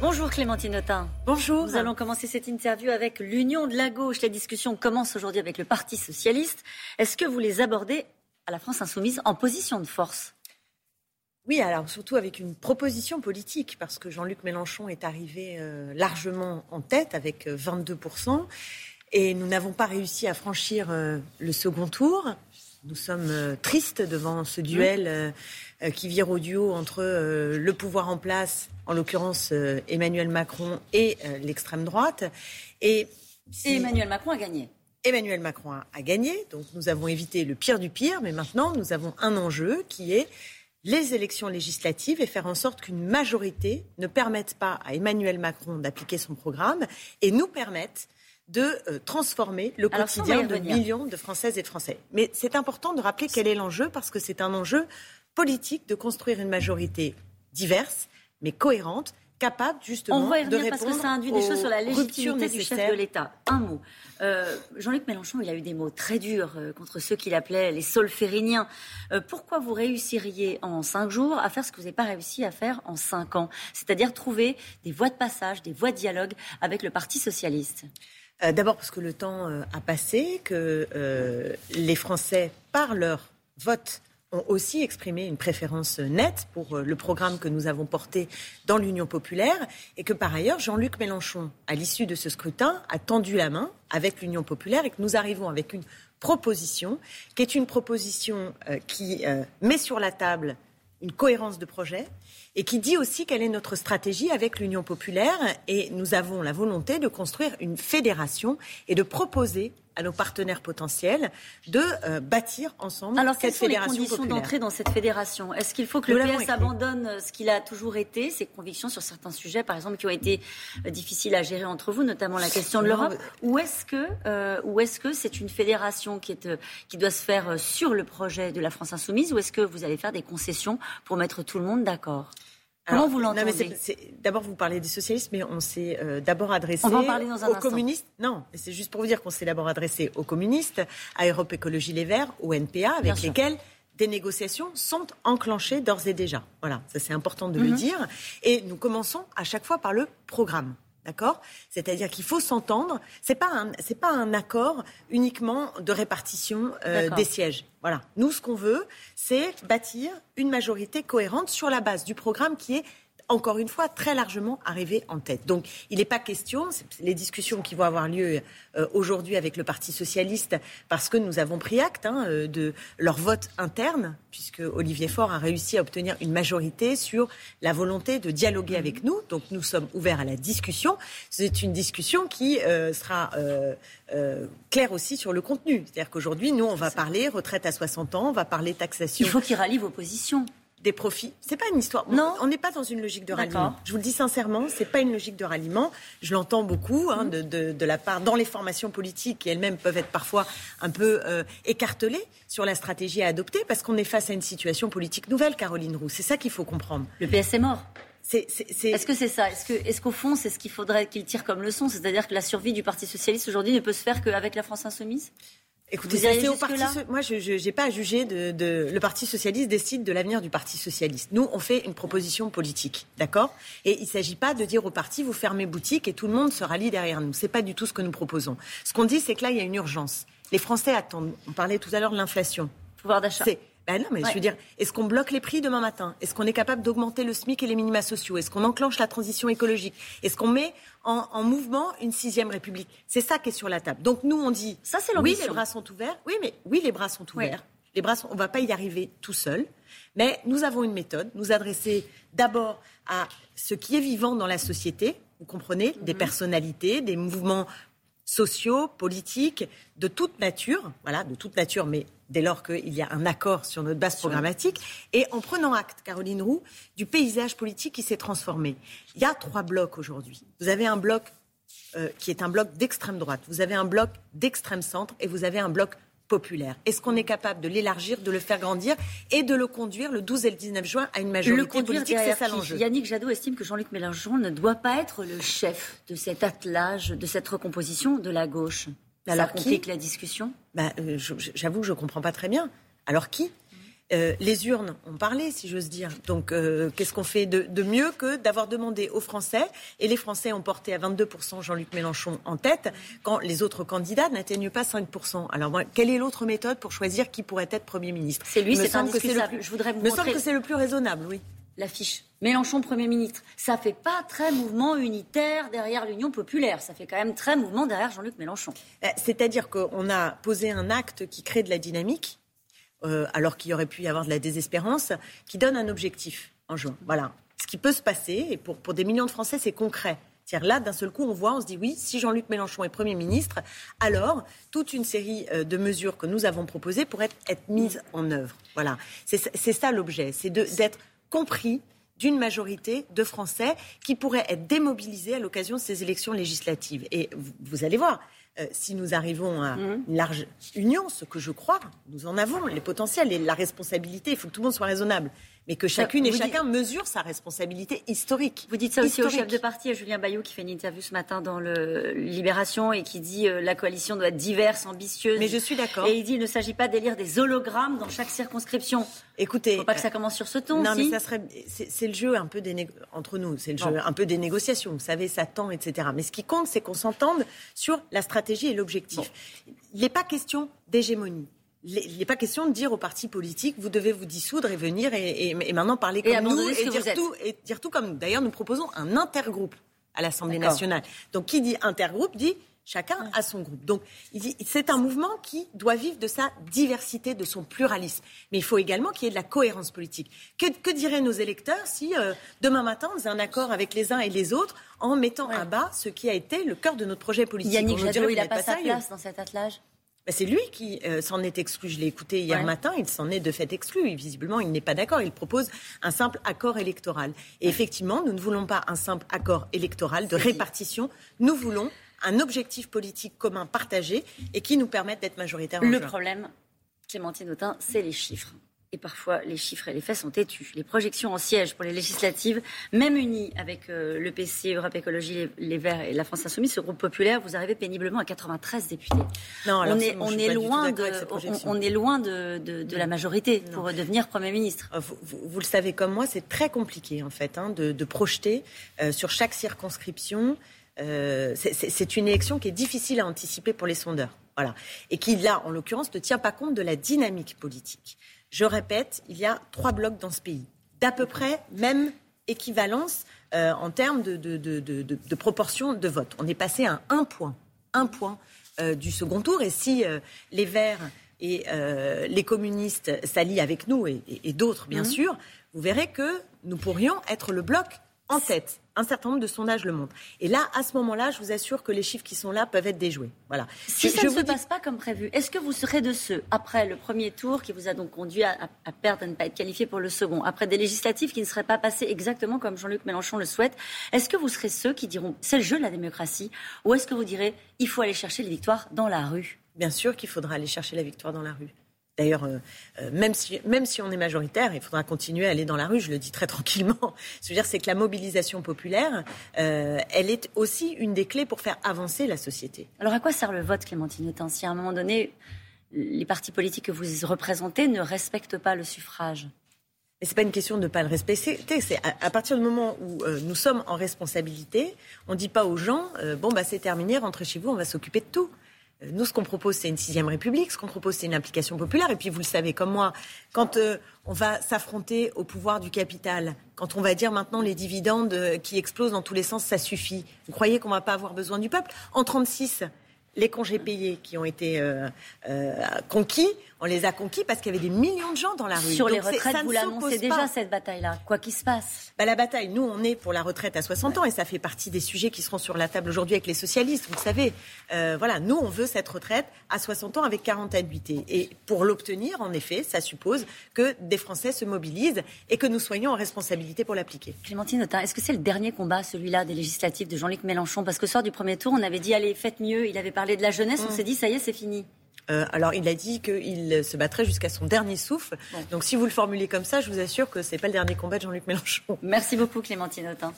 Bonjour Clémentine Autain. Bonjour. Nous allons commencer cette interview avec l'Union de la gauche. La discussion commence aujourd'hui avec le Parti socialiste. Est-ce que vous les abordez à la France insoumise en position de force? Oui, alors surtout avec une proposition politique, parce que Jean-Luc Mélenchon est arrivé euh, largement en tête avec 22%, euh, et nous n'avons pas réussi à franchir euh, le second tour. Nous sommes tristes devant ce duel qui vire au duo entre le pouvoir en place, en l'occurrence Emmanuel Macron, et l'extrême droite. Et, Emmanuel Macron a gagné. Emmanuel Macron a gagné, donc nous avons évité le pire du pire, mais maintenant nous avons un enjeu qui est les élections législatives et faire en sorte qu'une majorité ne permette pas à Emmanuel Macron d'appliquer son programme et nous permette de euh, transformer le quotidien de millions de Françaises et de Français. Mais c'est important de rappeler quel est l'enjeu parce que c'est un enjeu politique de construire une majorité diverse mais cohérente capable justement On va y de répondre parce que ça induit des choses sur la légitimité du chef de l'État. Un mot. Euh, Jean-Luc Mélenchon, il a eu des mots très durs euh, contre ceux qu'il appelait les solfériniens. Euh, pourquoi vous réussiriez en cinq jours à faire ce que vous n'avez pas réussi à faire en cinq ans? C'est-à-dire trouver des voies de passage, des voies de dialogue avec le Parti socialiste D'abord parce que le temps a passé, que les Français, par leur vote, ont aussi exprimé une préférence nette pour euh, le programme que nous avons porté dans l'Union populaire et que par ailleurs Jean-Luc Mélenchon, à l'issue de ce scrutin, a tendu la main avec l'Union populaire et que nous arrivons avec une proposition qui est une proposition euh, qui euh, met sur la table une cohérence de projet et qui dit aussi quelle est notre stratégie avec l'Union populaire. Et nous avons la volonté de construire une fédération et de proposer à nos partenaires potentiels de euh, bâtir ensemble Alors, cette fédération les conditions d'entrée dans cette fédération? Est-ce qu'il faut que le PS abandonne euh, ce qu'il a toujours été, ses convictions sur certains sujets, par exemple, qui ont été euh, difficiles à gérer entre vous, notamment la question de l'Europe? Ou est-ce que, ou est-ce que c'est une fédération qui, est, qui doit se faire sur le projet de la France insoumise, ou est-ce que vous allez faire des concessions pour mettre tout le monde d'accord? Comment vous l'entendez D'abord, vous parlez des socialistes, mais on s'est euh, d'abord adressé aux communistes. Non, c'est juste pour vous dire qu'on s'est d'abord adressé aux communistes, à Europe Écologie Les Verts, au NPA, avec lesquels des négociations sont enclenchées d'ores et déjà. Voilà, ça c'est important de le mhm. dire. Et nous commençons à chaque fois par le programme. D'accord? C'est-à-dire qu'il faut s'entendre. C'est pas un, c'est pas un accord uniquement de répartition euh, des sièges. Voilà. Nous, ce qu'on veut, c'est bâtir une majorité cohérente sur la base du programme qui est encore une fois, très largement arrivé en tête. Donc, il n'est pas question, les discussions qui vont avoir lieu euh, aujourd'hui avec le Parti socialiste, parce que nous avons pris acte hein, euh, de leur vote interne, puisque Olivier Faure a réussi à obtenir une majorité sur la volonté de dialoguer mhm. avec nous. Donc, nous sommes ouverts à la discussion. C'est une discussion qui euh, sera claire aussi sur le contenu. C'est-à-dire qu'aujourd'hui, nous, on va parler retraite à 60 ans, on va parler taxation. Il faut qu'il rallie vos positions des profits. C'est pas une histoire. Non, on n'est pas dans une logique de ralliement. Je vous le dis sincèrement, c'est pas une logique de ralliement. Je l'entends beaucoup hein, mhm. de, la part dans les formations politiques qui elles-mêmes peuvent être parfois un peu euh, écartelées sur la stratégie à adopter parce qu'on est face à une situation politique nouvelle, Caroline Roux. C'est ça qu'il faut comprendre. Le PS est mort. Est-ce que c'est ça? Est-ce qu'au fond, c'est ce qu'il faudrait qu'il tire comme leçon? C'est-à-dire que la survie du Parti socialiste aujourd'hui ne peut se faire qu'avec la France insoumise? Écoutez, c'est au parti. Moi, je n'ai pas à juger de, Le Parti socialiste décide de l'avenir du Parti socialiste. Nous, on fait une proposition politique, d'accord? Et il ne s'agit pas de dire au parti vous fermez boutique et tout le monde se rallie derrière nous. C'est pas du tout ce que nous proposons. Ce qu'on dit, c'est que là, il y a une urgence. Les Français attendent. On parlait tout à l'heure de l'inflation. Pouvoir d'achat. Ben non, mais je veux dire, est-ce qu'on bloque les prix demain matin? Est-ce qu'on est capable d'augmenter le SMIC et les minima sociaux? Est-ce qu'on enclenche la transition écologique? Est-ce qu'on met en, mouvement une sixième république? C'est ça qui est sur la table. Donc nous, on dit, ça c'est oui, les bras sont ouverts. Oui, mais oui, les bras sont ouverts. Les bras sont, on va pas y arriver tout seul. Mais nous avons une méthode. Nous adresser d'abord à ce qui est vivant dans la société. Vous comprenez Des mhm. personnalités, des mouvements sociaux, politiques, de toute nature. Voilà, de toute nature, mais dès lors qu'il y a un accord sur notre base programmatique, et en prenant acte, Caroline Roux, du paysage politique qui s'est transformé. Il y a trois blocs aujourd'hui. Vous avez un bloc euh, qui est un bloc d'extrême droite, vous avez un bloc d'extrême centre, et vous avez un bloc populaire. Est-ce qu'on est capable de l'élargir, de le faire grandir et de le conduire le 12 et le 19 juin à une majorité politique C'est ça l'enjeu. Yannick Jadot estime que Jean-Luc Mélenchon ne doit pas être le chef de cet attelage, de cette recomposition de la gauche. Ça complique la discussion bah, euh, J'avoue que je ne comprends pas très bien. Alors qui Euh, les urnes ont parlé, si j'ose dire. Donc, euh, qu'est-ce qu'on fait de, mieux que d'avoir demandé aux Français? Et les Français ont porté à 22% Jean-Luc Mélenchon en tête, quand les autres candidats n'atteignent pas 5%. Alors, quelle est l'autre méthode pour choisir qui pourrait être Premier ministre? C'est lui, c'est indiscutable. Je voudrais vous me semble que c'est le plus raisonnable, oui. L'affiche. Mélenchon Premier ministre. Ça fait pas très mouvement unitaire derrière l'Union populaire. Ça fait quand même très mouvement derrière Jean-Luc Mélenchon. Euh, c'est-à-dire qu'on a posé un acte qui crée de la dynamique euh, alors qu'il y aurait pu y avoir de la désespérance, qui donne un objectif en juin. Voilà. Ce qui peut se passer, et pour, pour des millions de Français, c'est concret. C'est-à-dire là, d'un seul coup, on voit, on se dit oui, si Jean-Luc Mélenchon est Premier ministre, alors toute une série euh, de mesures que nous avons proposées pourraient être mises en œuvre. Voilà. C'est ça l'objet, c'est d'être compris d'une majorité de Français qui pourraient être démobilisés à l'occasion de ces élections législatives. Et vous allez voir, euh, si nous arrivons à mmh. une large union, ce que je crois, nous en avons les potentiels et la responsabilité, il faut que tout le monde soit raisonnable mais que chacune et chacun mesure sa responsabilité historique. Vous dites ça aussi au chef de parti, à Julien Bayou, qui fait une interview ce matin dans le Libération et qui dit euh, la coalition doit être diverse, ambitieuse. Mais je suis d'accord. Et il dit il ne s'agit pas d'élire des hologrammes dans chaque circonscription. Écoutez, faut pas que ça commence sur ce ton. Non, mais ça serait, c'est le jeu un peu des entre nous, c'est le jeu un peu des négociations. Vous savez, ça tend, etc. Mais ce qui compte, c'est qu'on s'entende sur la stratégie et l'objectif. Il n'est pas question d'hégémonie il n'est pas question de dire aux partis politiques vous devez vous dissoudre et venir et, maintenant parler comme nous et dire, tout, et dire tout comme nous. D'ailleurs, nous proposons un intergroupe à l'Assemblée nationale. Donc, qui dit intergroupe dit chacun a son groupe. Donc, c'est un mouvement qui doit vivre de sa diversité, de son pluralisme. Mais il faut également qu'il y ait de la cohérence politique. Que, diraient nos électeurs si euh, demain matin on faisait un accord avec les uns et les autres en mettant à bas ce qui a été le cœur de notre projet politique? Yannick Jadot, il n'a pas sa place dans cet attelage? Bah, c'est lui qui euh, s'en est exclu. Je l'ai écouté hier matin. Il s'en est de fait exclu. visiblement, il n'est pas d'accord. Il propose un simple accord électoral. Et effectivement, nous ne voulons pas un simple accord électoral de répartition. Nous voulons un objectif politique commun partagé et qui nous permette d'être majoritaire. Le problème, Clémentine Autain, c'est les chiffres. Et parfois, les chiffres et les faits sont têtus. Les projections en siège pour les législatives, même unies avec euh, le PC, Europe Écologie, les, Verts et la France Insoumise, ce groupe populaire, vous arrivez péniblement à 93 députés. Non, on, est, on, est loin de, on, est loin de, de, la majorité pour devenir Premier ministre. Euh, vous, vous, le savez comme moi, c'est très compliqué en fait hein, de, projeter euh, sur chaque circonscription. c'est une élection qui est difficile à anticiper pour les sondeurs. Voilà. Et qui, là, en l'occurrence, ne tient pas compte de la dynamique politique. Je répète, il y a trois blocs dans ce pays, d'à peu près même équivalence euh, en termes de, proportion de vote. On est passé à un point, un point euh, du second tour. Et si euh, les Verts et les communistes s'allient avec nous et, d'autres, bien mmh. sûr, vous verrez que nous pourrions être le bloc en tête. Un certain nombre de sondages le montrent. Et là, à ce moment-là, je vous assure que les chiffres qui sont là peuvent être déjoués. Voilà. Si ça ne se passe pas comme prévu, est-ce que vous serez de ceux, après le premier tour qui vous a donc conduit à, perdre, à ne pas être qualifié pour le second, après des législatives qui ne seraient pas passées exactement comme Jean-Luc Mélenchon le souhaite, est-ce que vous serez ceux qui diront c'est le jeu de la démocratie ou est-ce que vous direz il faut aller chercher les victoires dans la rue? Bien sûr qu'il faudra aller chercher la victoire dans la rue. D'ailleurs, euh, euh, même, si, même si on est majoritaire, il faudra continuer à aller dans la rue, je le dis très tranquillement. Ce que je veux dire, c'est que la mobilisation populaire, euh, elle est aussi une des clés pour faire avancer la société. Alors à quoi sert le vote, Clémentine Autain, si à un moment donné, les partis politiques que vous représentez ne respectent pas le suffrage? Mais ce n'est pas une question de ne pas le respecter. C'est à, partir du moment où nous sommes en responsabilité, on ne dit pas aux gens bon bah c'est terminé, rentrez chez vous, on va s'occuper de tout. Nous, ce qu'on propose, c'est une sixième république. Ce qu'on propose, c'est une implication populaire. Et puis, vous le savez comme moi, quand euh, on va s'affronter au pouvoir du capital, quand on va dire maintenant les dividendes euh, qui explosent dans tous les sens, ça suffit. Vous croyez qu'on va pas avoir besoin du peuple? En 36, les congés payés qui ont été euh, conquis, on les a conquis parce qu'il y avait des millions de gens dans la rue. Sur les retraites, vous l'annoncez déjà cette bataille-là, quoi qu'il se passe. Bah, la bataille, nous, on est pour la retraite à 60 ans et ça fait partie des sujets qui seront sur la table aujourd'hui avec les socialistes. Vous le savez, euh, voilà, nous, on veut cette retraite à 60 ans avec 40 annuités. Et pour l'obtenir, en effet, ça suppose que des Français se mobilisent et que nous soyons en responsabilité pour l'appliquer. Clémentine Autain, est-ce que c'est le dernier combat, celui-là, des législatives de Jean-Luc Mélenchon? Parce que sort du premier tour, on avait dit allez, faites mieux. Il avait parlé de la jeunesse, on mmh. s'est dit ça y est, c'est fini. Euh, alors, il a dit qu'il se battrait jusqu'à son dernier souffle. Donc, si vous le formulez comme ça, je vous assure que ce n'est pas le dernier combat de Jean-Luc Mélenchon. Merci beaucoup, Clémentine Autain.